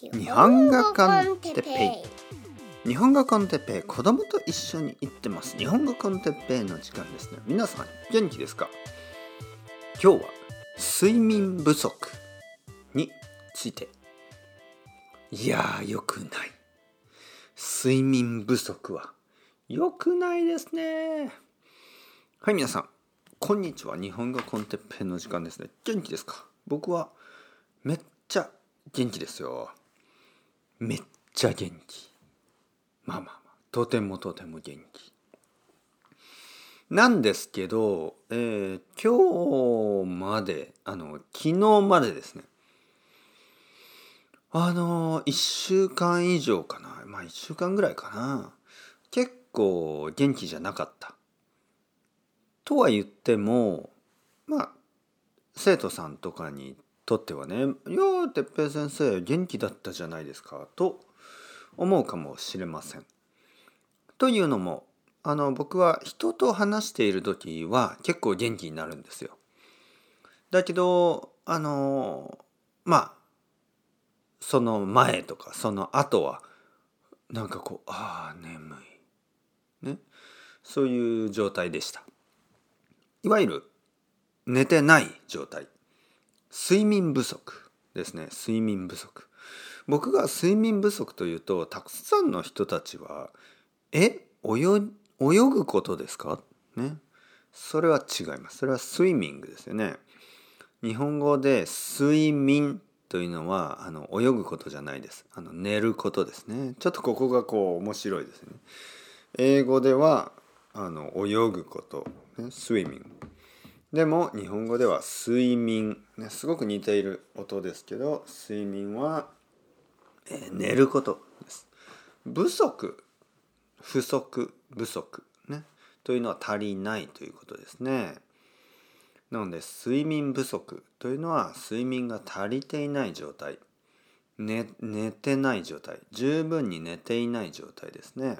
日本語コンテッペイ。日本語コンテッペイ子供と一緒に行ってます。日本語コンテッペイの時間ですね。皆さん元気ですか？今日は睡眠不足について。いやーよくない。睡眠不足は。よくないですね。はい皆さん。こんにちは。日本語コンテッペイの時間ですね。元気ですか？僕はめっちゃ元気ですよ。めっちゃ元気。まあまあまあとてもとても元気。なんですけど、えー、今日まであの昨日までですね。あの1週間以上かな。まあ1週間ぐらいかな。結構元気じゃなかった。とは言ってもまあ生徒さんとかにとってはね「いや哲平先生元気だったじゃないですか」と思うかもしれません。というのもあの僕は人と話している時は結構元気になるんですよ。だけどあのまあその前とかその後はなんかこうああ眠いねそういう状態でした。いわゆる寝てない状態睡眠不足ですね。睡眠不足。僕が睡眠不足というとたくさんの人たちは「え？泳ぐことですか?」ね。それは違います。それはスイミングですよね。日本語で睡眠というのはあの泳ぐことじゃないです。あの寝ることですね。ちょっとここがこう面白いですね。英語ではあの泳ぐこと、ね、スイミング。でも日本語では睡眠、ね、すごく似ている音ですけど睡眠は、えー、寝ることです。不足不足不足ね。というのは足りないということですね。なので睡眠不足。というのは睡眠が足りていない状態。寝寝てない状態。十分に寝ていない状態ですね。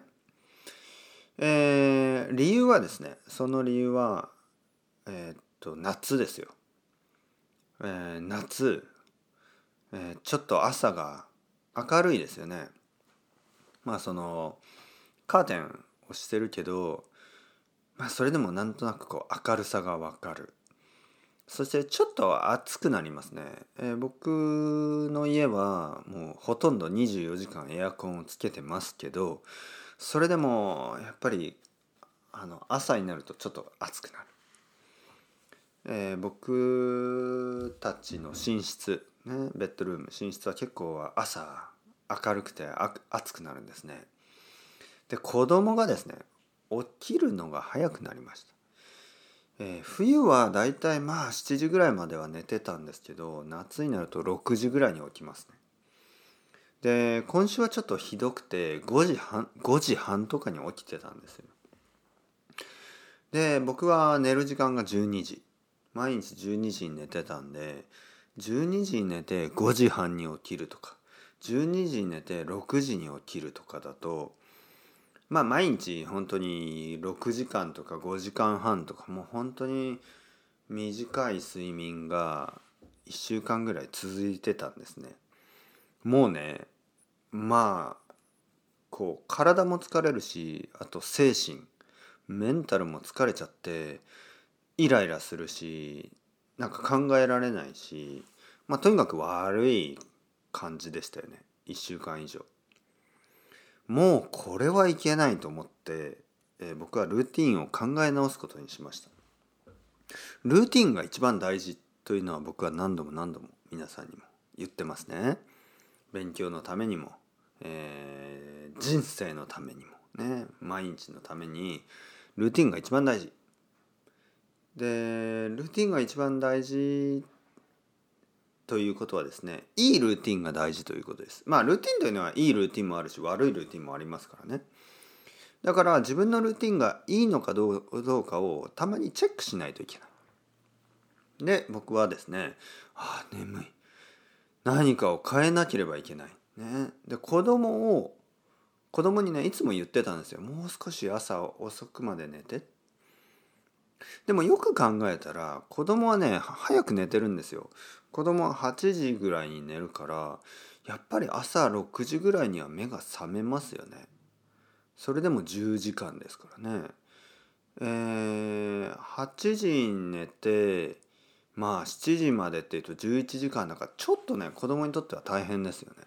えー、理由はですねその理由はえー、っと夏ですよ、えー、夏、えー、ちょっと朝が明るいですよね。まあそのカーテンをしてるけど、まあ、それでもなんとなくこう明るさがわかる。そしてちょっと暑くなりますね、えー、僕の家はもうほとんど24時間エアコンをつけてますけどそれでもやっぱりあの朝になるとちょっと暑くなる。えー、僕たちの寝室、ね、ベッドルーム寝室は結構朝明るくて暑くなるんですね。で子供がですね起きるのが早くなりました。えー、冬はだいたいまあ7時ぐらいまでは寝てたんですけど夏になると6時ぐらいに起きますね。で今週はちょっとひどくて5時半5時半とかに起きてたんですよ。で僕は寝る時間が12時毎日12時に寝てたんで12時に寝て5時半に起きるとか12時に寝て6時に起きるとかだとまあ毎日本当に6時間とか5時間半とかもう本当に短い睡眠が1週間ぐらい続いてたんですね。もうねまあこう体も疲れるしあと精神メンタルも疲れちゃってイライラするしなんか考えられないし、まあ、とにかく悪い感じでしたよね。1週間以上。もうこれはいけないと思って、えー、僕はルーティンを考え直すことにしました。ルーティンが一番大事というのは僕は何度も何度も皆さんにも言ってますね。勉強のためにも、えー、人生のためにもね毎日のためにルーティンが一番大事。でルーティンが一番大事ということはですねいいルーティンが大事ということです。まあルーティンというのはいいルーティンもあるし悪いルーティンもありますからね。だから自分のルーティンがいいのかどうかをたまにチェックしないといけない。で僕はですねああ眠い。何かを変えなければいけない。ね。で子供を子供にねいつも言ってたんですよ。もう少し朝遅くまで寝て。でもよく考えたら子供はね早く寝てるんですよ。子供は8時ぐらいに寝るからやっぱり朝6時ぐらいには目が覚めますよね。それでも10時間ですからね。えー、8時に寝てまあ7時までっていうと11時間だからちょっとね子供にとっては大変ですよね。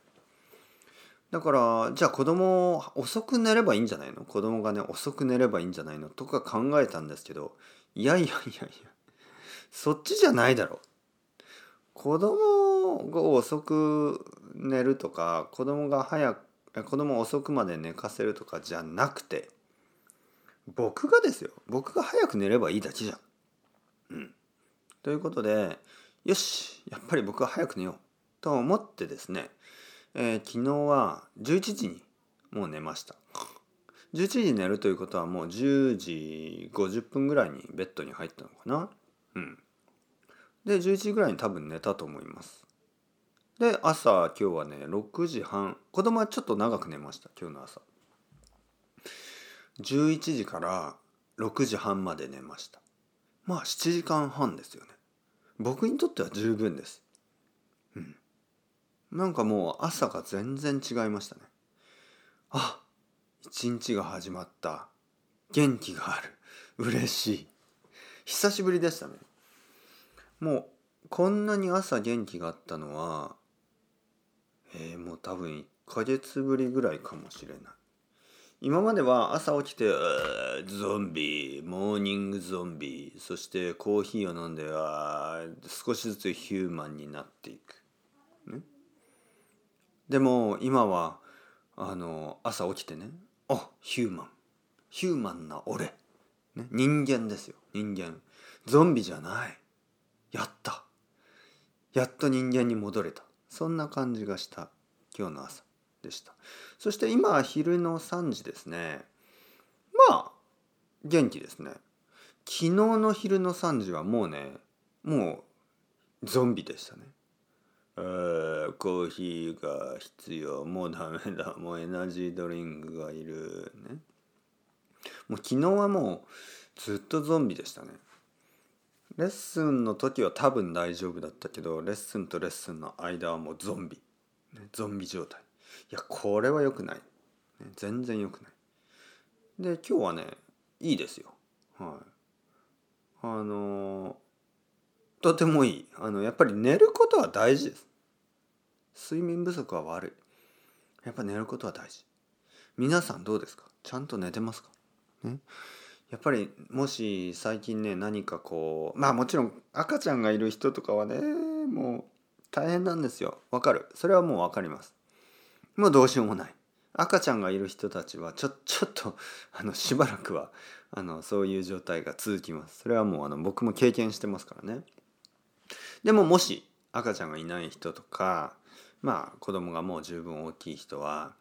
だからじゃあ子供遅く寝ればいいんじゃないの？子供がね遅く寝ればいいんじゃないの？とか考えたんですけどいやいやいやいや。そっちじゃないだろ。子供が遅く寝るとか子供が早く子供遅くまで寝かせるとかじゃなくて僕がですよ。僕が早く寝ればいいだけじゃん。うん、ということでよしやっぱり僕は早く寝よう。と思ってですねえー、昨日は11時にもう寝ました。11時寝るということはもう10時50分ぐらいにベッドに入ったのかな？うん。で11時ぐらいに多分寝たと思います。で朝今日はね6時半。子供はちょっと長く寝ました今日の朝。11時から6時半まで寝ました。まあ7時間半ですよね。僕にとっては十分です。うん。なんかもう朝が全然違いましたね。あ一日が始まった。元気がある。嬉しい。久しぶりでしたね。もうこんなに朝元気があったのはえー、もう多分1ヶ月ぶりぐらいかもしれない。今までは朝起きてゾンビモーニングゾンビそしてコーヒーを飲んでは少しずつヒューマンになっていく。ね。でも今はあの朝起きてねあヒューマン。ヒューマンな俺、ね、人間ですよ。人間。ゾンビじゃない。やった。やっと人間に戻れた。そんな感じがした。今日の朝でした。そして今昼の3時ですね。まあ元気ですね。昨日の昼の3時はもうねもうゾンビでしたね。コーヒーが必要。もうダメだ。もうエナジードリンクがいる。ね。もう昨日はもうずっとゾンビでしたね。レッスンの時は多分大丈夫だったけどレッスンとレッスンの間はもうゾンビ、ね、ゾンビ状態。いやこれは良くない、ね、全然良くない。で今日はねいいですよ。はい。あのーとてもいい。あのやっぱり寝ることは大事です。睡眠不足は悪い。やっぱ寝ることは大事。皆さんどうですか？ちゃんと寝てますか、ね、やっぱりもし最近ね何かこうまあもちろん赤ちゃんがいる人とかはねもう大変なんですよ。わかる？それはもう分かります。もうどうしようもない。赤ちゃんがいる人たちはちょちょっとあのしばらくはあのそういう状態が続きます。それはもうあの僕も経験してますからね。でももし赤ちゃんがいない人とかまあ子供がもう十分大きい人は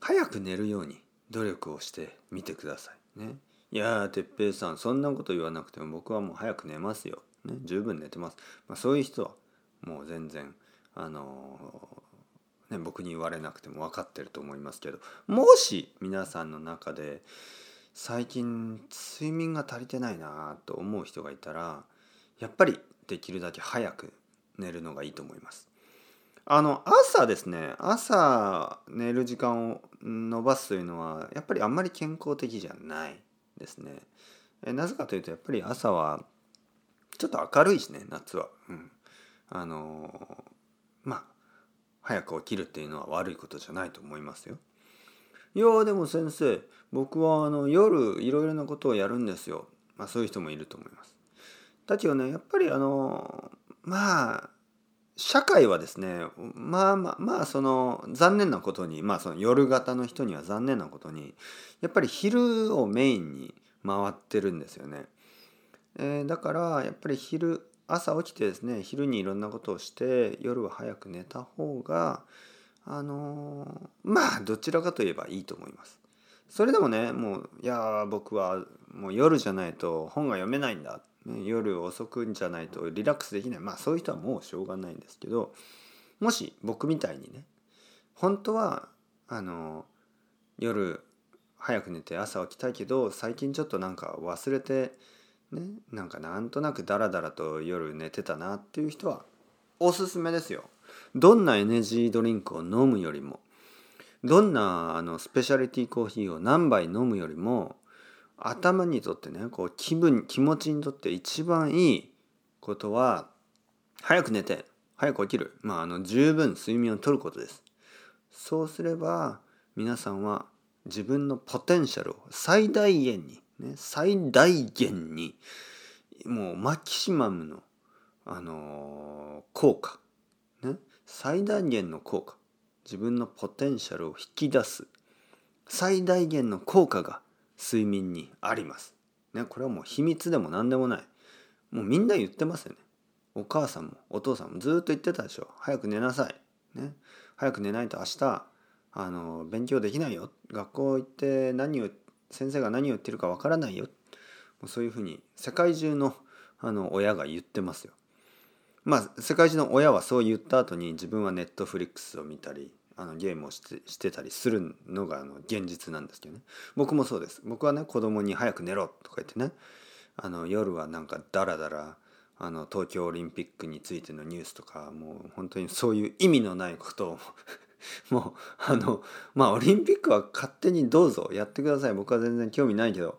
早く寝るように努力をしてみてくださいね。いや哲平さんそんなこと言わなくても僕はもう早く寝ますよ。ね、十分寝てます。まあ、そういう人はもう全然あのー、ね、僕に言われなくても分かってると思いますけどもし皆さんの中で最近睡眠が足りてないなと思う人がいたらやっぱりできるだけ早く寝るのがいいと思います。あの朝ですね朝寝る時間を延ばすというのはやっぱりあんまり健康的じゃないですね。えなぜかというとやっぱり朝はちょっと明るいしね夏は。うん、あのまあ早く起きるっていうのは悪いことじゃないと思いますよ。いやでも先生僕はあの夜いろいろなことをやるんですよ。まあそういう人もいると思います。だけどねやっぱりあのまあ社会はですねまあまあまあその残念なことにまあその夜型の人には残念なことにやっぱり昼をメインに回ってるんですよね。えー、だからやっぱり昼朝起きてですね昼にいろんなことをして夜は早く寝た方があのー、まあどちらかといえばいいと思います。それでもねもういや僕はもう夜じゃないと本が読めないんだね、夜遅くんじゃないとリラックスできないまあそういう人はもうしょうがないんですけどもし僕みたいにね本当はあの夜早く寝て朝起きたいけど最近ちょっとなんか忘れてねなんかなんとなくダラダラと夜寝てたなっていう人はおすすめですよ。どんなエネジードリンクを飲むよりもどんなあのスペシャリティコーヒーを何杯飲むよりも頭にとってねこう気分気持ちにとって一番いいことは早く寝て早く起きる、まあ、あの十分睡眠をとることです。そうすれば皆さんは自分のポテンシャルを最大限に、ね、最大限にもうマキシマムの、あのー、効果、ね、最大限の効果自分のポテンシャルを引き出す最大限の効果が睡眠にあります。ね、これはもう秘密でも何でもない。もうみんな言ってますよね。お母さんもお父さんもずっと言ってたでしょ。早く寝なさい。ね。早く寝ないと明日、あの、勉強できないよ。学校行って何を、先生が何を言ってるかわからないよ。もうそういうふうに世界中のあの親が言ってますよ。まあ世界中の親はそう言った後に自分はネットフリックスを見たりあのゲームをしてたりするのがあの現実なんですけどね。僕もそうです。僕はね子供に「早く寝ろ」とか言ってね。あの夜はなんかダラダラあの東京オリンピックについてのニュースとかもう本当にそういう意味のないことを もうあのまあオリンピックは勝手にどうぞやってください。僕は全然興味ないけど。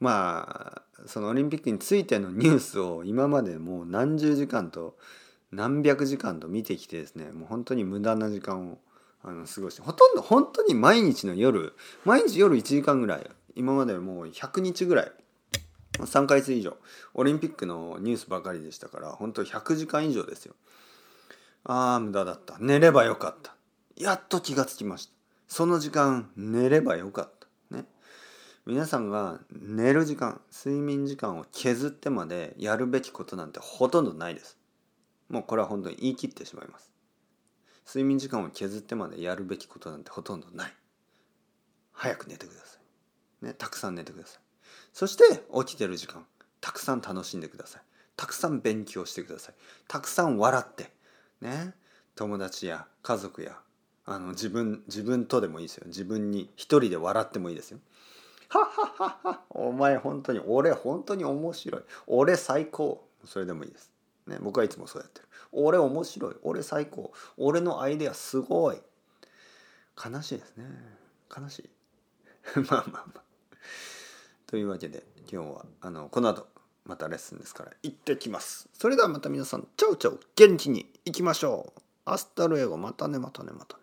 まあそのオリンピックについてのニュースを今までもう何十時間と何百時間と見てきてですねもう本当に無駄な時間をあの過ごしてほとんど本当に毎日の夜毎日夜1時間ぐらい今までもう100日ぐらい3ヶ月以上オリンピックのニュースばかりでしたから本当100時間以上ですよ。ああ無駄だった。寝ればよかった。やっと気がつきました。その時間寝ればよかった。ね。皆さんが寝る時間睡眠時間を削ってまでやるべきことなんてほとんどないです。もうこれは本当に言い切ってしまいます。睡眠時間を削ってまでやるべきことなんてほとんどない。早く寝てください。ねたくさん寝てください。そして起きてる時間たくさん楽しんでください。たくさん勉強してください。たくさん笑ってね友達や家族やあの自分自分とでもいいですよ。自分に一人で笑ってもいいですよ。はっはっはっはお前本当に俺本当に面白い。俺最高。それでもいいです。ね僕はいつもそうやってる。俺面白い。俺最高。俺のアイデアすごい。悲しいですね。悲しい。まあまあまあ。というわけで今日はあのこの後またレッスンですから行ってきます。それではまた皆さん ciao ciao 元気に行きましょう。 hasta luego またねまたねまたね。